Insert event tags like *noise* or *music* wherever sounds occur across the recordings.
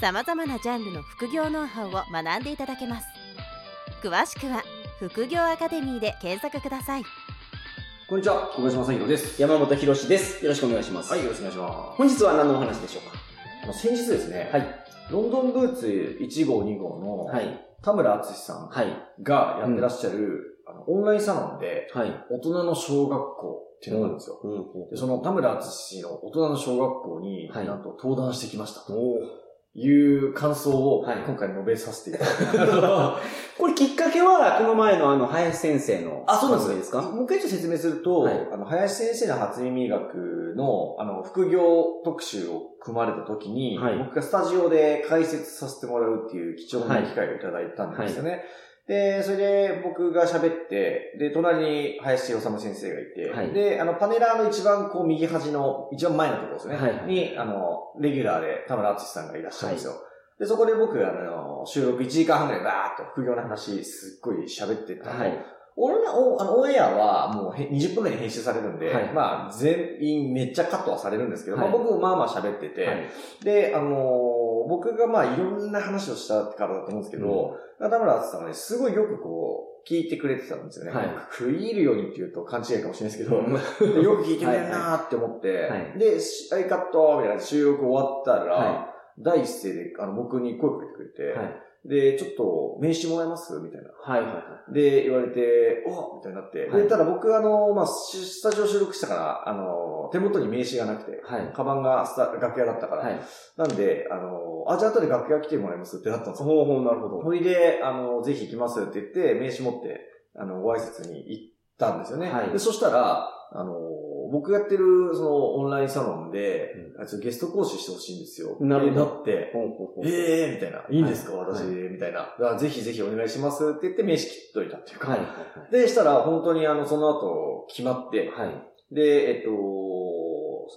さまざまなジャンルの副業ノウハウを学んでいただけます詳しくは副業アカデミーで検索くださいこんにちは、小林正宏です。山本博史です。よろしくお願いします。はい、よろしくお願いします。本日は何のお話でしょうあの先日ですね、かはい。ロンドンブーツ1号2号の、はい。田村敦さんはい。がやってらっしゃる、あのオンラインサロンで、はい。大人の小学校っていうのがあるんですよ。うん。でその田村敦の大人の小学校に、はいなんと登壇してきましたとおいう感想をはい今回述べさせていただきます。*laughs* これきっかけは、この前のあの、林先生の。あ、そうなんですですか？もう一回ちょっと説明すると、はいあの、林先生の初耳学の、あの、副業特集を組まれた時に、はい僕がスタジオで解説させてもらうっていう貴重な機会をいただいたんですよね。で、それで僕が喋って、で、隣に林修先生がいて、はいで、あの、パネラーの一番こう右端の、一番前のところですね。はいはいに、あの、レギュラーで田村敦さんがいらっしゃるんですよ。で、そこで僕、あの、収録1時間半ぐらいバーっと副業の話すっごい喋ってたの、はい。俺のおあのオンエアはもうへ20分ぐらいに編集されるんで、はいまあ全員めっちゃカットはされるんですけど、はいまあ僕もまあまあ喋ってて、はい。で、あのー僕がまあいろんな話をしたからだと思うんですけど、田村敦さんがね、すごいよくこう、聞いてくれてたんですよね。はい。食い入るようにって言うと勘違いかもしれないですけど、うん。でよく聞いてくれるなーって思って、はい。はい、カットみたいな収録終わったら、は第一声であの僕に声かけてくれて、はい。で、ちょっと名刺もらえます？みたいな。はい。はい。で、言われて、おみたいになって。はいで、ただ僕、あの、まあ、しスタジオ収録したから、あの、手元に名刺がなくて、はい。カバンがスタ楽屋だったから、はい。なんで、あの、あ、じゃあ後で楽屋来てもらいます？ってなったんですよ。ほうほう、なるほど。ほいで、あの、ぜひ行きますって言って、名刺持って、あの、ご挨拶に行ったんですよね。はいで、そしたら、あの、僕がやってる、その、オンラインサロンで、あちょっとゲスト講師してほしいんですよ。なるほどなって。ええー、みたいな。いいんですか、はい私、はいみたいな。あぜひぜひお願いしますって言って名刺切っといたっていうか。はい。はい。で、したら、本当にあの、その後、決まって、はい。で、えっと、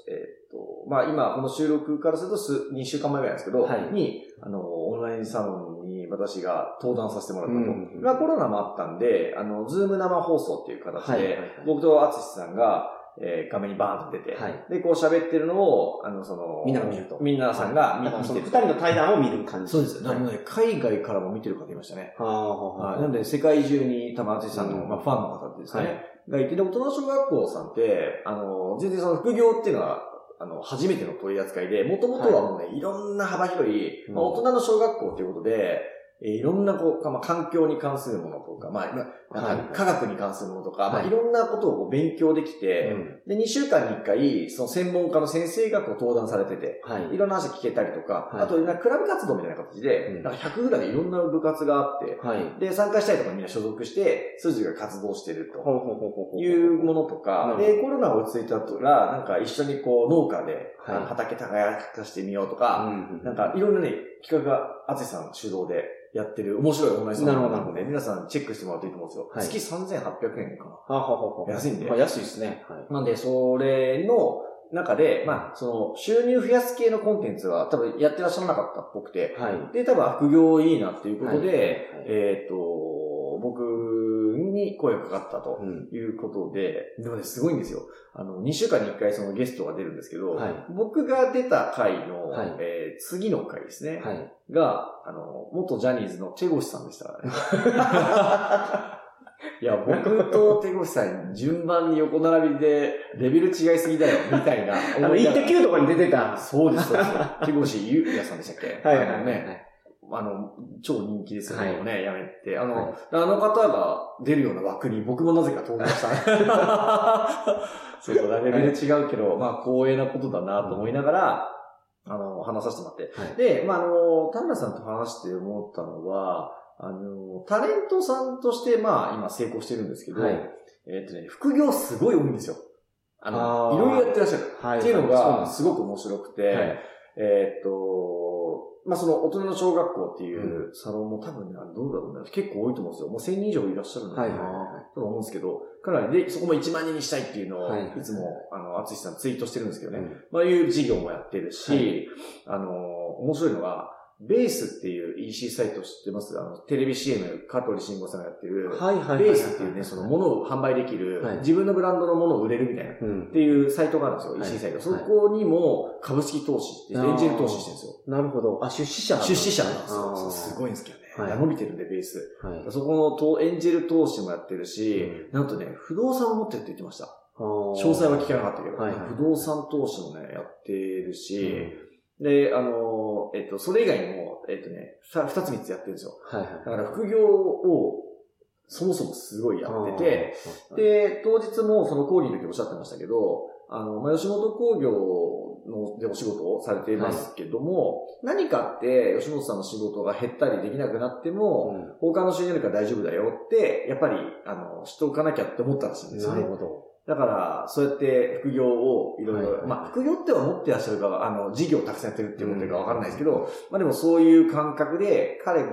えっと、まあ今、この収録からすると数2週間前ぐらいなんですけど、はいに、あの、オンラインサロンに私が登壇させてもらったと。うんうんまあコロナもあったんで、あの、ズーム生放送っていう形で、はいはいはい僕と淳さんが、えー画面にバーンと出て、はいで、こう喋ってるのを、あの、その、みんなが見るとみんなさんが見,、てる二人の対談を見る感じ。そうです。はいなので、海外からも見てる方いましたね。はあ、はあ、はい。なので、世界中に多分、淳さんの、うんまあ、ファンの方ですかね、はいがいて、で、大人の小学校さんって、あの、全然その副業っていうのは、あの、初めての取り扱いで、もともとはもうね、い、ろんな幅広い、まあ、うん大人の小学校ということで、えーいろんなこう、かまあ、環境に関するものとか、まあ、まあなんか科学に関するものとか、まあ、はい。いろんなことをこう勉強できて、うん。で、2週間に1回、その専門家の先生がこう登壇されてて、はい。い。ろんな話聞けたりとか、はい。あと、クラブ活動みたいな形で、うん。なんか100ぐらいいろんな部活があって、はい。で、参加したいとかみんな所属して、数字が活動してると。いうものとか、で、コロナが落ち着いた後ら、なんか一緒にこう農家で、畑耕かしてみようとうか、んなんかいろんなね、企画が、あつさん主導でやってる面白いオンラインサロンなので、皆さんチェックしてもらうといいと思うんですよ。はい月3800円かな。はあ、はあはあはあ、安いんでまあ安いですね。はい。なんで、それの中で、まあ、その、収入増やす系のコンテンツは多分やってらっしゃらなかったっぽくて、はい。で、多分副業いいなっていうことで、はいはいえっ、と、僕に声がかかったとうん。いうことで、でもね、すごいんですよ。あの、2週間に1回そのゲストが出るんですけど、はい僕が出た回の、はいえー次の回ですね、はい。が、あの、元ジャニーズの手越さんでしたからね。*laughs* いや、僕と手越さん、順番に横並びで、レベル違いすぎだよ、みたいな。*laughs* あの、イット Q とかに出てた。そうです、そうです。手越ゆうやさんでしたっけ？はいはいあのね、ね。あの、超人気ですよね、はいやめて。あの、はいあの方が出るような枠に僕もなぜか登場した。*laughs* そうそう、レベル違うけど、まあ光栄なことだなと思いながら、あの、話させてもらって。はい。で、まあ、あの、田村さんと話して思ったのは、あの、タレントさんとして、まあ、今成功してるんですけど、はいえっとね、副業すごい多いんですよ。あの、いろいろやってらっしゃる。はいっていうのが、すすごく面白くて、はいえーっと、まあその大人の小学校っていうサロンも多分ね、どうだろうね、結構多いと思うんですよ。もう1000人以上いらっしゃるのかな。はいはいはい。と思うんですけど、かなりで、そこも1万人にしたいっていうのを、はいつも、あの、淳さんツイートしてるんですけどね。うん。まあいう事業もやってるし、はあの、面白いのが、ベースっていう EC サイト知ってます？あの、テレビ CM、香取慎吾さんがやってる、はいはいはいはい。ベースっていうね、その、ものを販売できる、はい自分のブランドのものを売れるみたいな。うんっていうサイトがあるんですよ、はい EC サイト。はいそこにも株式投資って、エンジェル投資してるんですよ。なるほど。あ、出資者出資者なんですよ。すごいんですけどね。はい伸びてるんで、ベース。はい。そこの投エンジェル投資もやってるし、うなんとね、不動産を持ってるって言ってました。詳詳細は聞かなかったけど、はいはい不動産投資もね、やってるし、で、あの、えっと、それ以外にも、えっとね、さ二つ三つやってるんですよ。はいはい。だから副業を、そもそもすごいやってて、で、当日もその講義の時おっしゃってましたけど、あの、まあ、吉本工業のでお仕事をされていますけども、何かって吉本さんの仕事が減ったりできなくなっても、うん他の収入よりから大丈夫だよって、やっぱり、あの、知っておかなきゃって思ったらしいんですよねなる。ほど。だから、そうやって副業をいろいはいろ、まあ、副業っては持ってらっしゃるかは、あの、事業をたくさんやってるって思ってるかわからないですけど、まあでもそういう感覚で、彼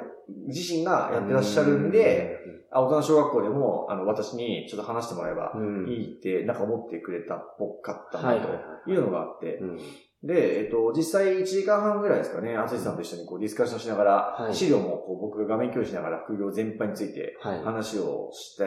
自身がやってらっしゃるんで、あ、大人小学校でも、あの、私にちょっと話してもらえば。いいって、なんか思ってくれたっぽかったはいなはいはいとい。うのがあって、うん。で、えっと、実際1時間半ぐらいですかね、淳さんと一緒にこうディスカッションしながら、はい。資料もこう僕が画面共有しながら副業全般についてはい。話をして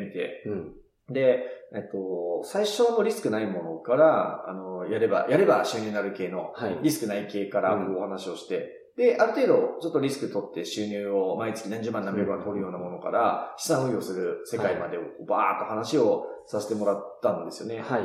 みて、うん。で、えっと、最初はもうリスクないものから、あの、やれば、やれば収入になる系の、はい。リスクない系からお話をして、で、ある程度、ちょっとリスク取って収入を毎月何十万何百万取るようなものから、資産運用する世界までをバーっと話をさせてもらったんですよね。はい。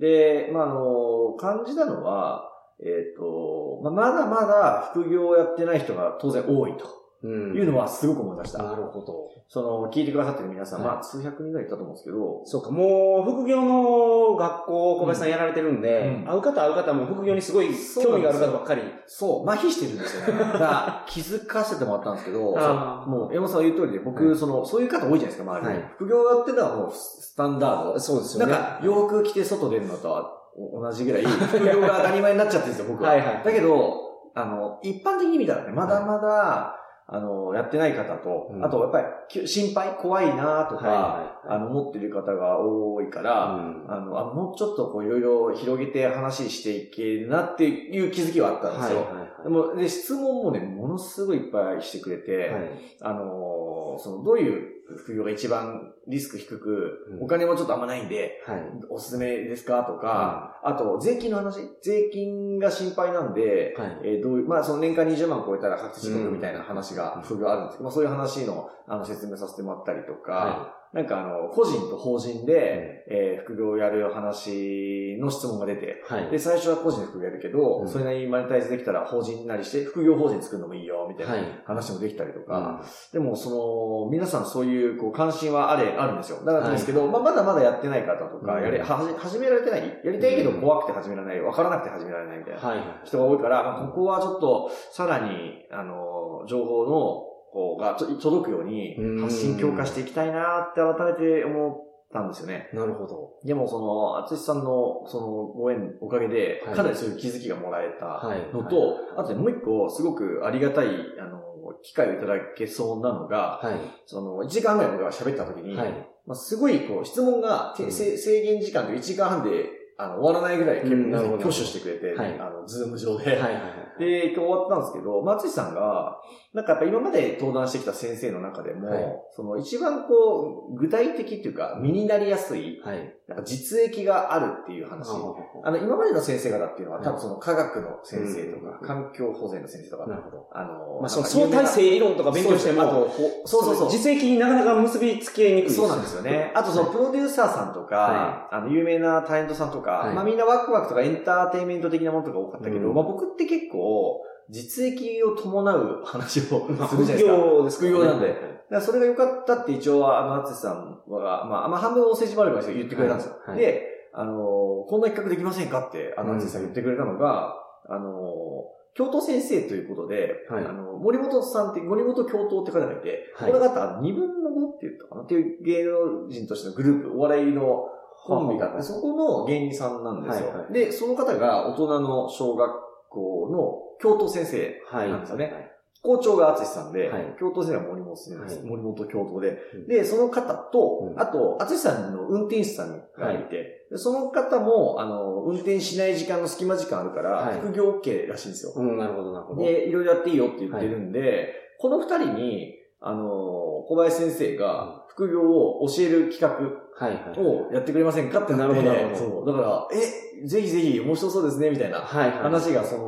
で、まあ、あの、感じたのは、えっ、と、まあ、まだまだ副業をやってない人が当然多いとうんいうのはすごく思いました。なるほど。その、聞いてくださってる皆さん、はいまあ、数百人ぐらいいたと思うんですけど、そうか、もう、副業の学校、小林さんやられてるんで、うん会う方会う方も副業にすごい興味がある方ばっかり。そう、麻痺してるんですよね。だから、気づかせてもらったんですけど、*laughs* もう、山本さんが言う通りで、僕、はいその、そういう方多いじゃないですか、周りに。はい副業やってるのはもう、スタンダード。そうですよね。なんか、洋服着て外出るのとは同じぐらい、*laughs* 副業が当たり前になっちゃってるんですよ、僕は。はいはいだけど、あの、一般的に見たらね、まだまだ、あの、やってない方と、うん。あと、やっぱりき、心配、怖いなとか、はいはいあの、持ってる方が多いから、うん。あの、あもうちょっとこういろいろ広げて話していけるなっていう気づきはあったんですよ。はいはいはい。でも、で、質問もね、ものすごいいっぱいしてくれて、はい。あのーその、どういう副業が一番リスク低く、うん。お金もちょっとあんまないんで、はい。おすすめですか？とか、あと、税金の話？税金が心配なんで、はい。えーどういう、まあ、その年間20万超えたら確定申告みたいな話うん。が、副業あるんですけど、まあ、そういう話の、あの、説明させてもらったりとか、はなんかあの、個人と法人で、えー副業をやる話の質問が出て、い。はい。で、最初は個人で副業やるけど、うんそれなりにマネタイズできたら法人なりして、副業法人作るのもいいよ、みたいはいな話もできたりとか、うんでも、その、皆さんそういう、こう、関心はあれ、あるんですよ。だからですけど、はいまあ、まだまだやってない方とか、うんやれ、はじ、始められてないやりたいけどうん怖くて始められない、わからなくて始められないみたいなはい。人が多いから、まあ、ここはちょっと、さらに、あの、情報の、がと届くようにうん、発信強化していきたいなって改めて思ったんですよね。なるほど。でも、その、厚さんの、その、ご縁、おかげで、はいかなりそういう気づきがもらえたはい。のと、あとねもう一個、すごくありがたい、あの、機会をいただけそうなのが、はい。その、1時間ぐらい僕が喋った時に、はい。まあ、すごい、こう、質問が、てうんせ制限時間で1時間半で、あの、終わらないぐらい結構挙手してくれて、はいあの、ズーム上で。はい。はい。で、今日終わったんですけど、松井さんが、なんかやっぱ今まで登壇してきた先生の中でも、はいその一番こう、具体的っていうか、身になりやすい、はい。なんか実益があるっていう話。あの、今までの先生方っていうのは、はい多分その科学の先生とか、うん環境保全の先生とか、なるほど。あの、まあ、その相対性理論とか勉強しても、あとほそうそうそう。実益になかなか結びつけにくいそうなんですよね。あとそのプロデューサーさんとか、はあの、有名なタレントさんとか、はいまあみんなワクワクとかエンターテインメント的なものとか多かったけど、うんまあ僕って結構、実益を伴う話をまあするじゃないですか。副業です副業なんで。だそれが良かったって一応、あの、アツシさんは、まあ、まあ、半分お世辞もあるから言ってくれたんですよ。はいはいで、あの、こんな企画できませんかって、あの、うんアツシさん言ってくれたのが、あの、京都先生ということで、はいあの、森本さんって、森本京都って方がいて、はいこの方、二分の5って言ったかな？っていう芸能人としてのグループ、お笑いのコンビがあって、そこの芸人さんなんですよ。はいはいで、その方が大人の小学校の教頭先生はい。なんですよね。校長が淳さんで、はい教頭先生は森本先生です。はい森本教頭で、うんで、その方と、うんあと、淳さんの運転手さんがいて、でその方も、あの、運転しない時間の隙間時間あるから、はい副業 OK らしいんですよ。うん、なるほど、なるほど。で、いろいろやっていいよって言ってるんで、この二人に、あの、小林先生が副業を教える企画はいはい。をやってくれませんかってなるほどそう。だから、え、ぜひぜひ面白そうですね、みたいな。話が、その、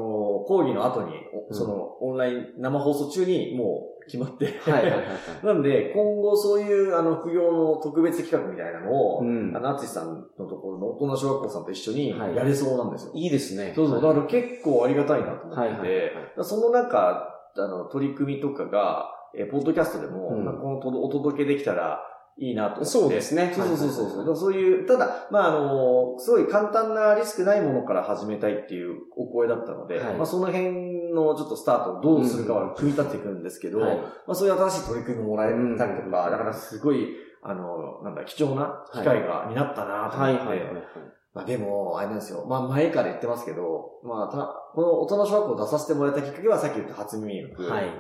講義の後に、おうんその、オンライン生放送中にもう決まって、はいはいはいはい。*laughs* なんで、今後そういう、あの、副業の特別企画みたいなのを、うんあの、淳さんのところの大人小学校さんと一緒にはいやれそうなんですよ。いいですね。そうそう。だから結構ありがたいなと思ってて、はいはいはいはいそのなんか、あの、取り組みとかが、えーポッドキャストでも、うんこのとお届けできたらいいなと思って。そうですねそうそうそうそう。そういう、ただ、まあ、あの、すごい簡単なリスクないものから始めたいっていうお声だったので、はいまあ、その辺のちょっとスタートをどうするかは組み立てていくんですけど、はいまあ、そういう新しい取り組みもらえたりとか、うんだからすごい、あの、なんだ、貴重な機会が、になったなと思って、はいはいはいはい。まあでも、あれなんですよ。まあ前から言ってますけど、まあた、この大人小学校を出させてもらったきっかけはさっき言った初耳学。はい。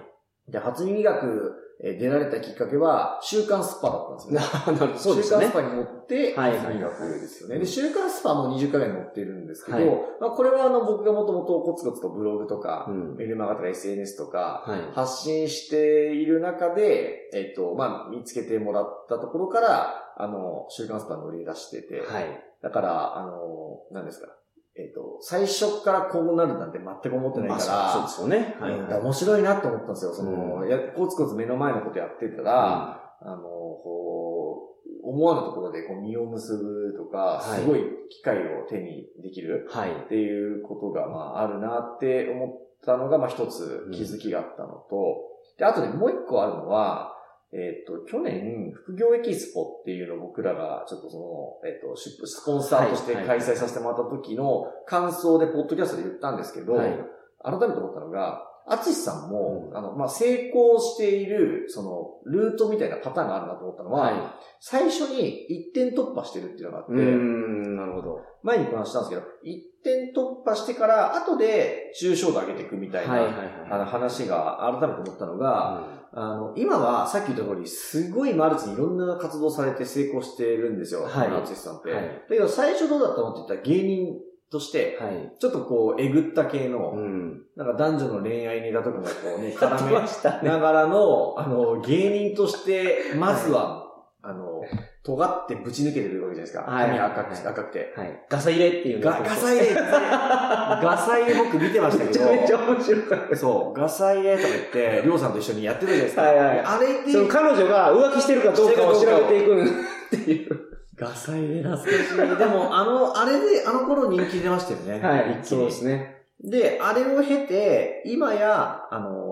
で、初耳学えー出られたきっかけは、週刊スパだったんですよね。*laughs* なるほど。ね週刊ス。パに乗って、はいはい初耳学ですよね。で、週刊スパも20回ぐらい載ってるんですけど、はいまあこれはあの僕がもともとコツコツとブログとか、うん。メルマガとか SNS とか、はい。発信している中で、えっ、と、まあ、見つけてもらったところから、あの、週刊スパに乗り出してて、はい。だから、あの、何ですか。えっ、と、最初からこうなるなんて全く思ってないから、まあそうですよね。はい。うんだから面白いなと思ったんですよ。その、うんやコツコツ目の前のことやってたら、あの、こう、思わぬところでこう実を結ぶとか、はいすごい機会を手にできるはい。っていうことが、まあ、あるなって思ったのが、まあ、一つ気づきがあったのと、で、あとね、もう一個あるのは、えっ、と、去年、副業エキスポっていうのを僕らが、ちょっとその、えっ、と、出スポンサーとして開催させてもらった時の感想で、ポッドキャストで言ったんですけど、はい改めて思ったのが、アツシさんも、うんあの、まあ、成功している、その、ルートみたいなパターンがあるなと思ったのは、は最初に一点突破してるっていうのがあって、い。うーん、なるほど。前に話したんですけど、一点突破してから、後で抽象度上げていくみたいな。あの話が改めて思ったのが、あの、今はさっき言った通り、すごいマルチにいろんな活動されて成功してるんですよ、はいアーティストさんって。はいだけど最初どうだったのって言ったら芸人として、はい。ちょっとこう、えぐった系の、うん。なんか男女の恋愛ネタとかもこうね、*laughs* 絡。めながらの、あの、芸人として、まずは、あの、尖ってぶち抜けてるわけじゃないですか。はい髪赤くはい赤くて。はい。ガサ入れっていうのガガサ入れ、*laughs* ガサ入れ僕見てましためけど、ちゃめちゃ面白かった。そう、ガサ入れとか言って、りょうさんと一緒にやってるじゃないですか。はいはいあれで、その彼女が浮気してるかどうかを調べていくっていう。*laughs* ガサ入れ懐かしい。でも、あの、あれで、あの頃人気出ましたよね。はい。そうですね。で、あれを経て、今や、あの、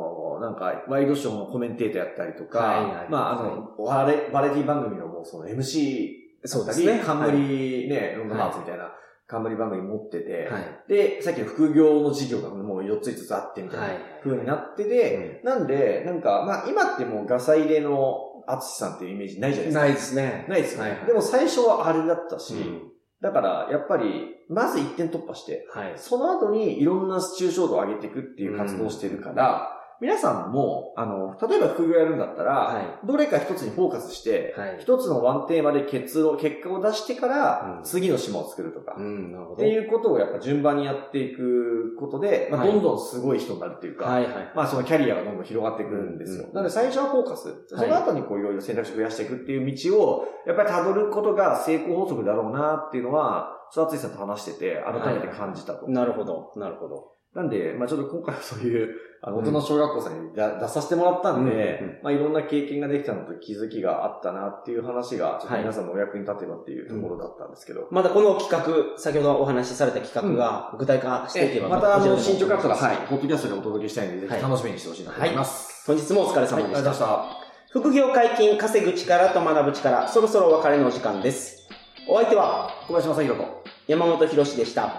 なんか、ワイドショーのコメンテーターやったりとか、はいはいまあ、あの、バレ、バレティ番組のもうその MC そうですね。冠ね、ロンドンハーツみたいな冠番組持ってて、はい。で、さっきの副業の事業がもう4つ5つあってみたいなはい。風になってて、なんで、なんか、まあ今ってもうガサ入れのアツシさんっていうイメージないじゃないですか。ないですね。ないですよね。はいはいでも最初はあれだったし、うんだからやっぱり、まず一点突破して、はい。その後にいろんな抽象度を上げていくっていう活動をしてるから、皆さんも、あの、例えば副業やるんだったら、はどれか一つにフォーカスして、はい一つのワンテーマで結論、結果を出してから、うん次の島を作るとか、うん。っていうことをやっぱ順番にやっていくことで、まあ、はいどんどんすごい人になるっていうか、はいはい。まあそのキャリアがどんどん広がっていくんですよ。うんなので最初はフォーカス。その後にこういろいろ選択肢を増やしていくっていう道を、やっぱり辿ることが成功法則だろうなっていうのは、それはついさんと話してて、改めて感じたと。なるほど。なるほど。なんで、まあちょっと今回は *laughs* そういう、あの、大人小学校さんに出出させてもらったんで、うんうんまあいろんな経験ができたのと気づきがあったなっていう話が、ちょっと皆さんのお役に立てばっていうところだったんですけど。まだこの企画、先ほどお話しされた企画が具体化していけば、またあの、進捗あったら、はい、ポッドキャストでお届けしたいので、ぜはいひ楽しみにしてほしいなと思います。本日もお疲れはい、あ様でした。りがとうございました。副業解禁、稼ぐ力と学ぶ力、そろそろお別れのお時間です。お相手は小林正宏と、山本博史でした。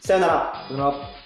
さよなら。さよなら。